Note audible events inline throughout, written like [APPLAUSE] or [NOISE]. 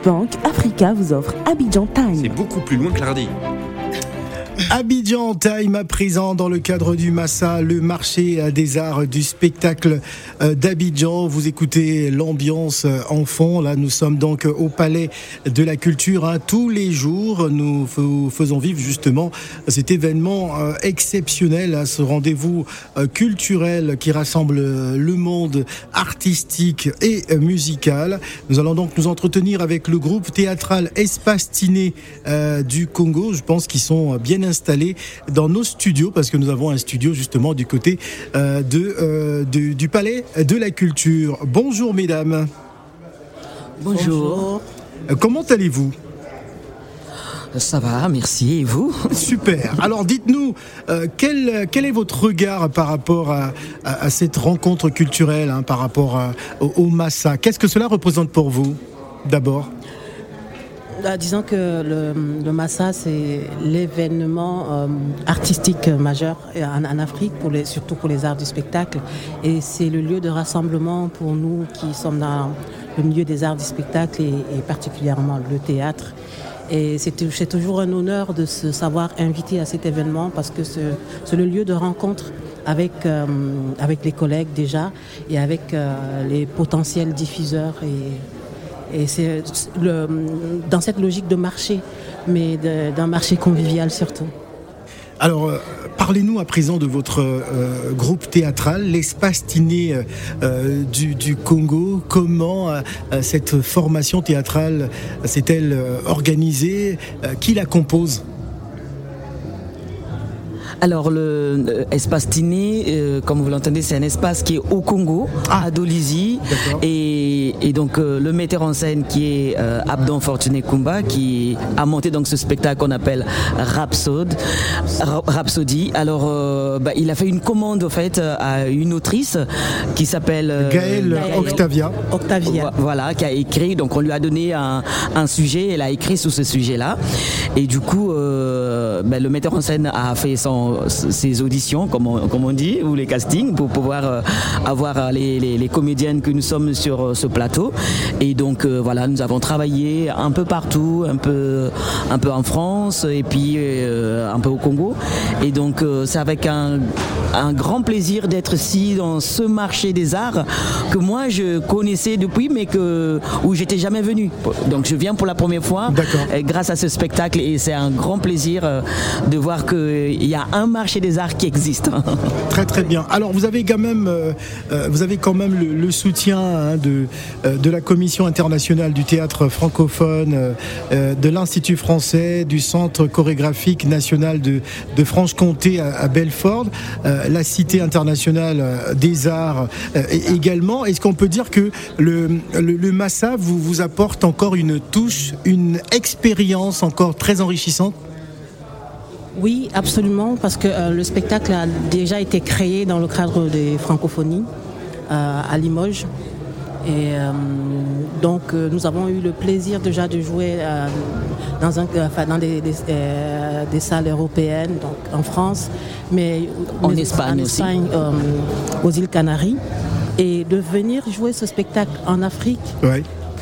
Bank Africa vous offre Abidjan Time. C'est beaucoup plus loin que l'Ardi. Abidjan Time à présent dans le cadre du Massa, le marché des arts du spectacle euh, d'Abidjan. Vous écoutez l'ambiance euh, en fond. Là, nous sommes donc au Palais de la Culture. Hein. Tous les jours, nous faisons vivre justement cet événement euh, exceptionnel, hein, ce rendez-vous culturel qui rassemble le monde artistique et musical. Nous allons donc nous entretenir avec le groupe théâtral Espace Tiné du Congo. Je pense qu'ils sont bien installé dans nos studios parce que nous avons un studio justement du côté euh, de, euh, du Palais de la Culture. Bonjour mesdames. Bonjour. Euh, comment allez-vous? Ça va, merci. Et vous? Super. Alors dites-nous, quel, quel, est votre regard par rapport à, à, cette rencontre culturelle, hein, par rapport au, au Massa? Qu'est-ce que cela représente pour vous, d'abord? Bah, disons que le, Massa, c'est l'événement euh, artistique majeur en, Afrique, surtout pour les arts du spectacle. Et c'est le lieu de rassemblement pour nous qui sommes dans le milieu des arts du spectacle et, particulièrement le théâtre. Et c'est toujours un honneur de se savoir invité à cet événement parce que c'est le lieu de rencontre avec, euh, avec les collègues déjà et avec euh, les potentiels diffuseurs et et c'est dans cette logique de marché, mais d'un marché convivial surtout. Alors, euh, parlez-nous à présent de votre euh, groupe théâtral, l'espace Tiné euh, du, Congo. Comment cette formation théâtrale s'est-elle organisée? Qui la compose? Alors, le, espace Tiné, euh, comme vous l'entendez, c'est un espace qui est au Congo, ah. à Dolisie. Et, donc, euh, le metteur en scène qui est euh, Abdon Fortuné Kumba, qui a monté donc ce spectacle qu'on appelle Rhapsode, Rhapsody. Alors, bah, il a fait une commande, en fait, à une autrice qui s'appelle Gaëlle Octavia. Octavia. Voilà, qui a écrit. Donc, on lui a donné un, sujet. Elle a écrit sur ce sujet-là. Et du coup, bah, le metteur en scène a fait son ces auditions, comme on, comme on, dit, ou les castings, pour pouvoir euh, avoir euh, les, les, comédiennes que nous sommes sur euh, ce plateau. Et donc voilà, nous avons travaillé un peu partout, un peu, un peu en France et puis un peu au Congo. Et donc c'est avec un, un, grand plaisir d'être ici dans ce marché des arts que moi je connaissais depuis, mais que où j'étais jamais venu. Donc je viens pour la première fois grâce à ce spectacle et c'est un grand plaisir de voir qu'il y a un marché des arts qui existe. [LAUGHS] Très très bien. Alors vous avez quand même, euh, euh, vous avez quand même le, soutien hein, de, euh, de la Commission internationale du théâtre francophone, de l'Institut français, du Centre chorégraphique national de, de Franche-Comté à, Belfort, la Cité internationale des arts également. Est-ce qu'on peut dire que le, le, le Massa vous, vous apporte encore une touche, une expérience encore très enrichissante? Oui, absolument, parce que euh, le spectacle a déjà été créé dans le cadre des francophonies euh, à Limoges. Et euh, donc nous avons eu le plaisir déjà de jouer dans, un, dans des, des, salles européennes, donc en France, mais en Espagne, en Espagne aux îles Canaries. Et de venir jouer ce spectacle en Afrique,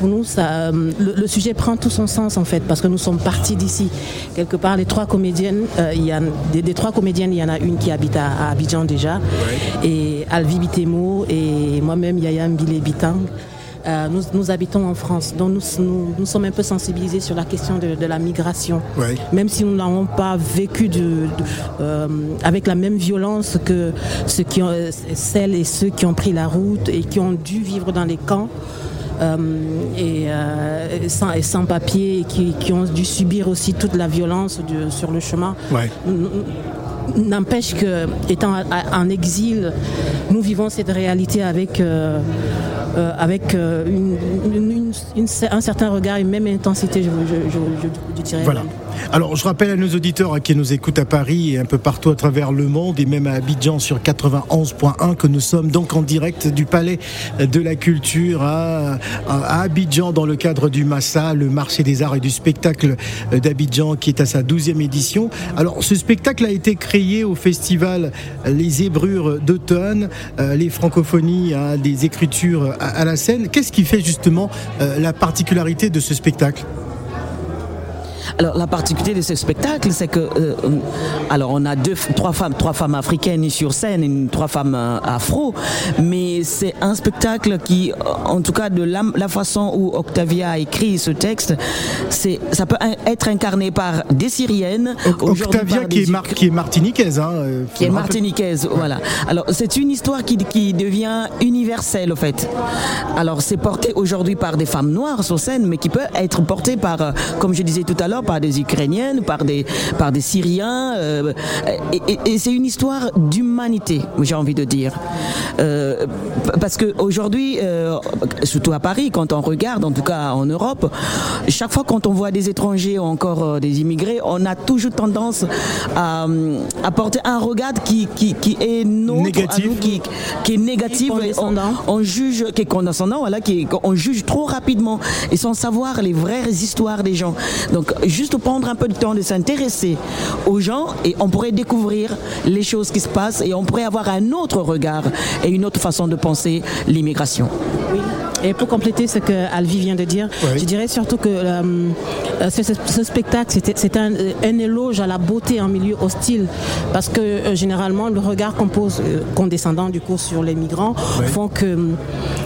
pour nous, ça, euh, le, sujet prend tout son sens en fait, parce que nous sommes partis d'ici. Quelque part, les trois comédiennes, euh, il y a, des, trois comédiennes, il y en a une qui habite à, Abidjan déjà, et Alvi Bitemo et moi-même Yaya Mbile Bitang. Euh, nous, habitons en France, donc nous, nous, sommes un peu sensibilisés sur la question de, la migration. Même si nous n'avons pas vécu de, avec la même violence que ceux qui ont, celles et ceux qui ont pris la route et qui ont dû vivre dans les camps. Euh, et, euh, sans, et, sans, papier, qui, qui, ont dû subir aussi toute la violence sur le chemin. N'empêche que, étant en exil, nous vivons cette réalité avec, euh, avec une, un certain regard et même intensité, je, je, je. Voilà. Alors, je rappelle à nos auditeurs qui nous écoutent à Paris et un peu partout à travers le monde et même à Abidjan sur 91.1 que nous sommes donc en direct du Palais de la Culture à, Abidjan dans le cadre du Massa, le marché des arts et du spectacle d'Abidjan qui est à sa 12e édition. Alors, ce spectacle a été créé au festival Les Ébrures d'automne, euh, les francophonies, hein, des écritures à la scène. Qu'est-ce qui fait justement la particularité de ce spectacle alors la particularité de ce spectacle, c'est que euh, alors on a deux, trois femmes, trois femmes africaines sur scène, et trois femmes euh, afro, mais c'est un spectacle qui, en tout cas de la, façon où Octavia a écrit ce texte, c'est ça peut être incarné par des Syriennes. Octavia qui, est qui est martiniquaise, hein, euh, qui est martiniquaise, voilà. Alors c'est une histoire qui, qui devient universelle au fait. Alors c'est porté aujourd'hui par des femmes noires sur scène, mais qui peut être porté par, comme je disais tout à l'heure par des Ukrainiennes, par des, par des Syriens. Euh, et, c'est une histoire d'humanité, j'ai envie de dire. Euh, parce qu'aujourd'hui, euh, surtout à Paris, quand on regarde, en tout cas en Europe, chaque fois quand on voit des étrangers ou encore des immigrés, on a toujours tendance à, à porter un regard qui, qui, qui est nôtre, négatif. qui, qui, est négatif. On, on, juge, qui est condescendant, voilà, qui, on juge trop rapidement et sans savoir les vraies histoires des gens. Donc juste prendre un peu de temps de s'intéresser aux gens et on pourrait découvrir les choses qui se passent et on pourrait avoir un autre regard et une autre façon de penser l'immigration. Oui. Et pour compléter ce que Alvi vient de dire, je dirais surtout que euh, euh, ce, spectacle, c'est un, éloge à la beauté en milieu hostile, parce que euh, généralement, le regard qu'on pose, condescendant du coup sur les migrants, font que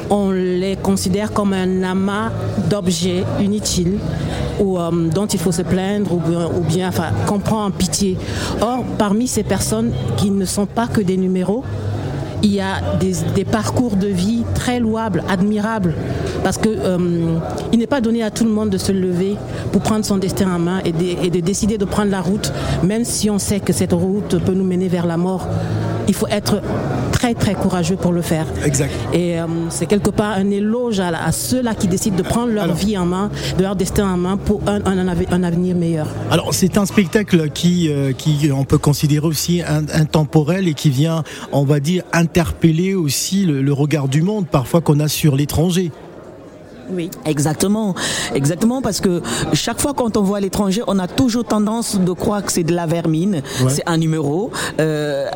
on les considère comme un amas d'objets inutiles ou dont il faut se plaindre ou bien, enfin, qu'on prend en pitié. Or, parmi ces personnes qui ne sont pas que des numéros, il y a des, parcours de vie très louables, admirables, parce qu'il euh, n'est pas donné à tout le monde de se lever pour prendre son destin en main et de, décider de prendre la route, même si on sait que cette route peut nous mener vers la mort. Il faut être très très courageux pour le faire. Exact. Et euh, c'est quelque part un éloge à, ceux-là qui décident de prendre leur vie en main, de leur destin en main pour un, un, avenir meilleur. Alors c'est un spectacle qui, euh, qui on peut considérer aussi intemporel et qui vient, on va dire, interpeller aussi le regard du monde parfois qu'on a sur l'étranger. Oui. Exactement, exactement, parce que chaque fois quand on voit l'étranger, on a toujours tendance de croire que c'est de la vermine, c'est un numéro, euh,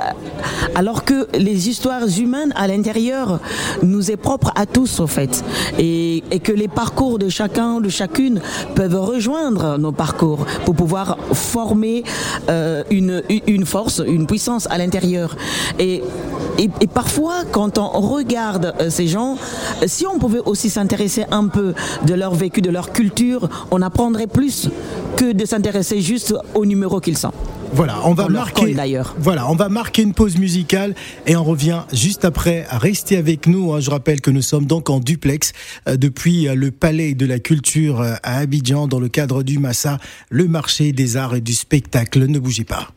alors que les histoires humaines à l'intérieur nous est propre à tous, au fait, et, que les parcours de chacun, de chacune, peuvent rejoindre nos parcours pour pouvoir former euh, une, une force, une puissance à l'intérieur. Et et, parfois, quand on regarde euh, ces gens, si on pouvait aussi s'intéresser un peu de leur vécu, de leur culture, on apprendrait plus que de s'intéresser juste au numéro qu'ils sont. Voilà, on va marquer Voilà, on va marquer une pause musicale et on revient juste après. Restez avec nous. Hein. Je rappelle que nous sommes donc en duplex euh, depuis euh, le Palais de la Culture à Abidjan dans le cadre du Massa, le marché des arts et du spectacle. Ne bougez pas.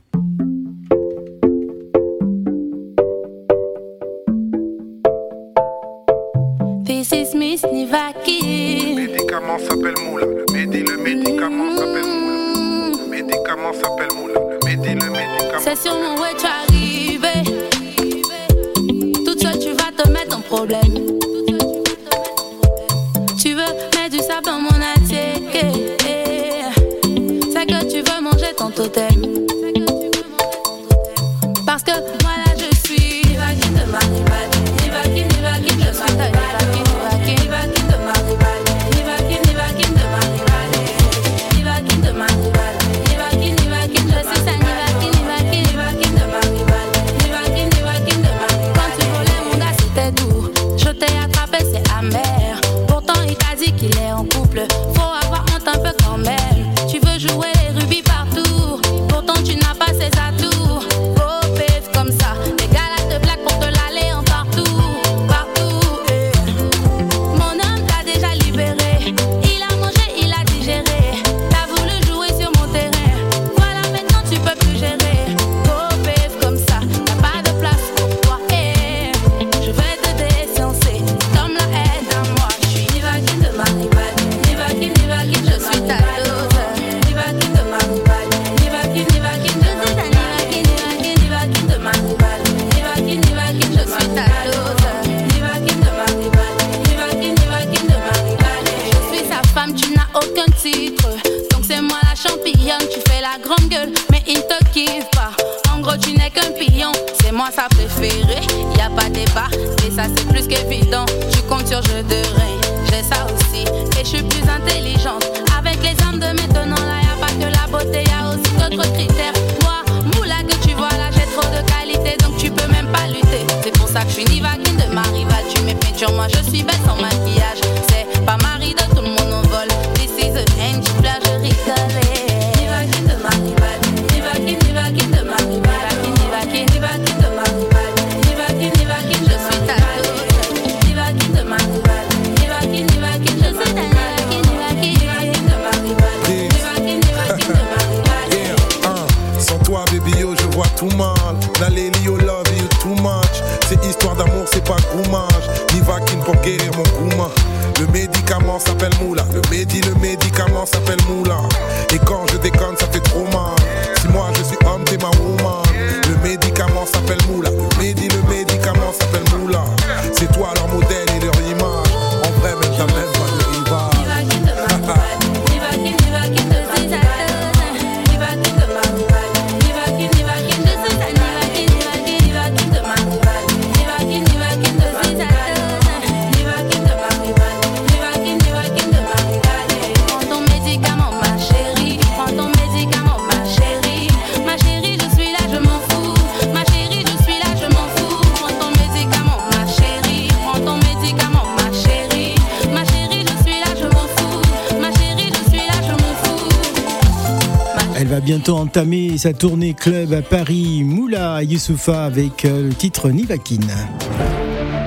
Médicament s'appelle Moula? Le médi, le médicament s'appelle Moula? Le médicament s'appelle Moula? Le le médicament. C'est sur mon championne, tu fais la grande gueule, mais il te kiffe pas. En gros, tu n'es qu'un pion, c'est moi sa préférée. Y a pas débat, et ça c'est plus qu'évident. Tu comptes sur jeu de j'ai ça aussi. Et je suis plus intelligente. Avec les armes de maintenant, là y a pas que la beauté, y a aussi d'autres critères. Moi, moula que tu vois là, j'ai trop de qualité, donc tu peux même pas lutter. C'est pour ça que je suis Nivagine de ma rivale. Tu sur moi, je suis belle sans maquillage. Bientôt entamer sa tournée club à Paris. Moula Youssoufa avec euh, le titre Nivakin.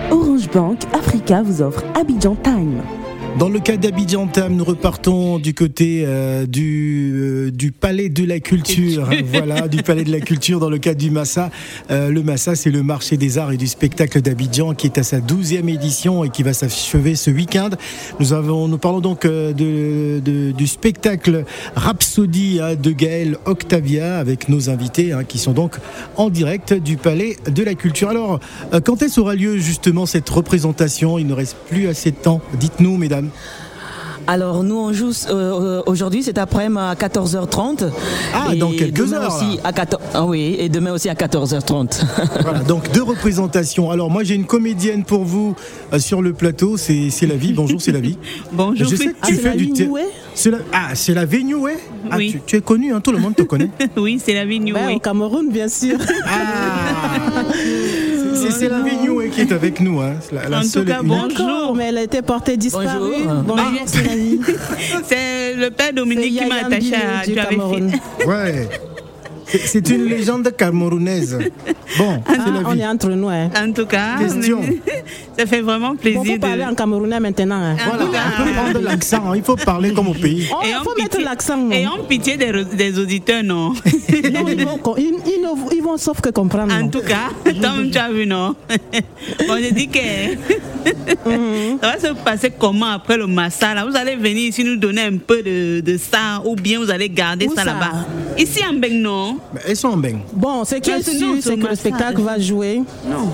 Orange Bank Africa vous offre Abidjan Time. Dans le cas d'Abidjan Tam, nous repartons du côté euh, du, euh, du Palais de la Culture. voilà, du Palais de la Culture dans le cadre du Massa. Euh, le Massa, c'est le marché des arts et du spectacle d'Abidjan qui est à sa 12e édition et qui va s'achever ce week-end. Nous, avons, nous parlons donc de, de- du spectacle Rhapsody hein, de Gaël Octavia avec nos invités hein, qui sont donc en direct du Palais de la Culture. Alors, quand est-ce aura lieu justement cette représentation? Il ne reste plus assez de temps. Dites-nous, mesdames. Alors nous on joue euh, aujourd'hui cet après-midi à 14h30. Ah, Et dans quelques heures, Aussi à 14... ah oui, et demain aussi à 14h30. [LAUGHS] Voilà, donc deux représentations. Alors moi j'ai une comédienne pour vous euh, sur le plateau, c'est c'est la vie. Bonjour, c'est la vie. [LAUGHS] Bonjour. Je sais que Ah, tu fais la du vie thé- Noué C'est la... Ah, c'est la Vénoué ah, Oui. tu, tu es connue, hein, tout le monde te connaît. [LAUGHS] Oui, c'est la vie New Ben, Way. Au Cameroun, bien sûr. Ah C'est la Vénoué qui est avec nous. Hein. C'est La, la En tout cas. Bonjour. Mais elle a été portée disparue. Bonjour. Bonjour, Ah. c'est la [LAUGHS] vie. C'est le père Dominique qui m'a attaché à. fait. Ouais. C'est- une légende camerounaise. Bon, Ah, la on est entre nous. Hein. En tout cas, Question. [LAUGHS] ça fait vraiment Bon, plaisir parler de. en camerounais maintenant. hein. Voilà, on peut prendre l'accent, hein. il faut parler comme au pays. Oh, il faut mettre pitié- l'accent. non. Et en pitié des, des auditeurs, non? [LAUGHS] Non, ils, vont, ils, ils ne- ils vont sauf que comprendre. En non. tout cas, [LAUGHS] Tom, tu as vu, non? On a dit que Mhm. ça va se passer comment après le massa là? Vous allez venir ici nous donner un peu de, de ça ou bien vous allez garder Où ça ça? là-bas? Ici en Beng, non? Mais Elles sont en bain. Bon, ce qui est c'est- sûr, c'est que le spectacle va jouer. Non.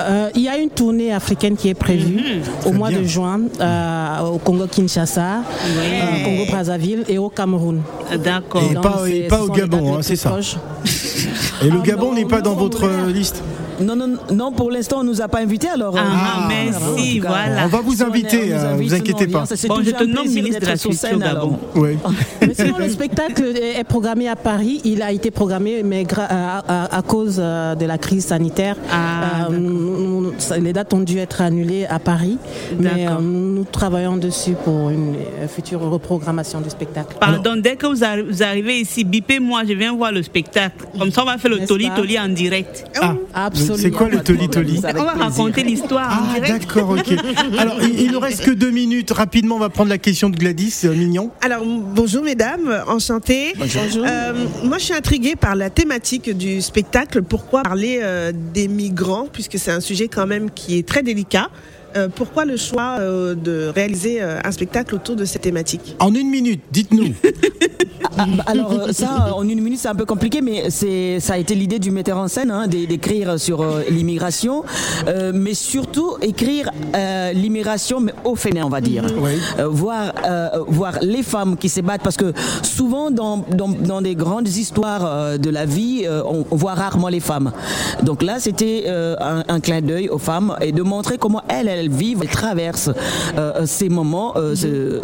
Euh, il y a une tournée africaine qui est prévue au Très mois bien. de juin euh, au Congo-Kinshasa, Ouais. au Congo-Brazzaville et au Cameroun. D'accord. Et pas- et au Gabon, hein, c'est ça. [LAUGHS] Et le Ah Gabon n'est pas dans non, votre euh, liste non, non, non, pour l'instant on nous a pas invités alors. euh, Ah, Ah, merci, voilà. On va vous inviter, euh, invite, vous inquiétez pas. Bon, je te nomme ministre de la au Gabon. Oui. [LAUGHS] Le spectacle est programmé à Paris. Il a été programmé, mais gra- à, à- à cause euh, de la crise sanitaire, Ah, euh, les dates ont dû être annulées à Paris. Mais euh, nous, nous travaillons dessus pour une euh, future reprogrammation du spectacle. Pardon, dès que vous, arri- vous arrivez ici, bipez-moi, je viens voir le spectacle. Comme ça, on va faire le toli-toli en direct. Ah, Absolument. c'est quoi le toli-toli on va raconter l'histoire en Ah, direct. d'accord, ok. [LAUGHS] Alors, il, il nous reste que deux minutes. Rapidement, on va prendre la question de Gladys euh, Mignon. Alors, bonjour mesdames, enchantée. Bonjour. Euh, moi, je suis intriguée par la thématique du spectacle. Pourquoi parler euh, des migrants, puisque c'est un sujet quand même qui est très délicat. Pourquoi le choix de réaliser un spectacle autour de cette thématique? En une minute, dites-nous. [LAUGHS] Ah, bah, alors ça, en une minute, c'est un peu compliqué, mais c'est ça a été l'idée du metteur en scène hein, d'écrire sur l'immigration, mais surtout écrire l'immigration mais au féminin, on va dire. voir voir les femmes qui se battent parce que souvent dans dans, dans des grandes histoires de la vie, on, on voit rarement les femmes. Donc là, c'était euh, un, clin d'œil aux femmes et de montrer comment elles, elles vivent, elles traversent euh, ces moments, euh,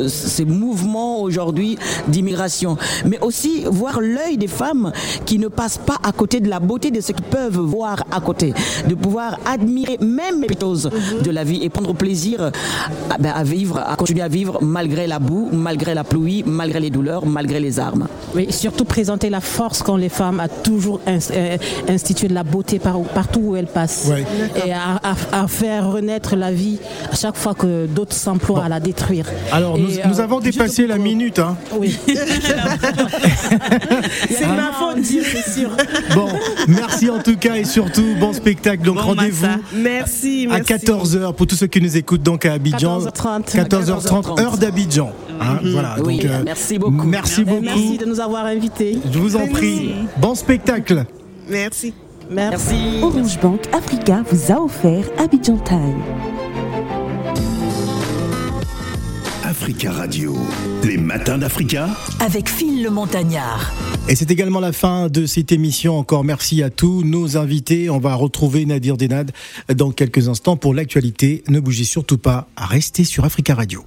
ces mouvements aujourd'hui d'immigration. Mais aussi voir l'œil des femmes qui ne passent pas à côté de la beauté de ce qu'ils peuvent voir à côté, de pouvoir admirer même les choses de la vie et prendre plaisir à, ben, à, vivre, à continuer à vivre malgré la boue, malgré la pluie, malgré les douleurs, malgré les armes. Oui, surtout présenter la force quand les femmes a toujours institué de la beauté partout où elles passent. Et à, faire renaître la vie à chaque fois que d'autres s'emploient à la détruire. Alors, nous, euh, avons dépassé la minute. Hein. Oui. [LAUGHS] c'est ma faute, c'est sûr. Bon, merci en tout cas et surtout, bon spectacle. Donc, rendez-vous merci, à 14h pour tous ceux qui nous écoutent donc à Abidjan. 14h30. 14h30, heure d'Abidjan. Hein, voilà, donc, euh, merci beaucoup. Merci beaucoup. Merci de nous avoir invités. Je vous en prie. Bon spectacle. Merci. Merci. Orange Bank Africa vous a offert Abidjan Time. Africa Radio, les matins d'Africa avec Phil le Montagnard. Et c'est également la fin de cette émission. Encore merci à tous nos invités. On va retrouver Nadir Denad dans quelques instants pour l'actualité. Ne bougez surtout pas, restez sur Africa Radio.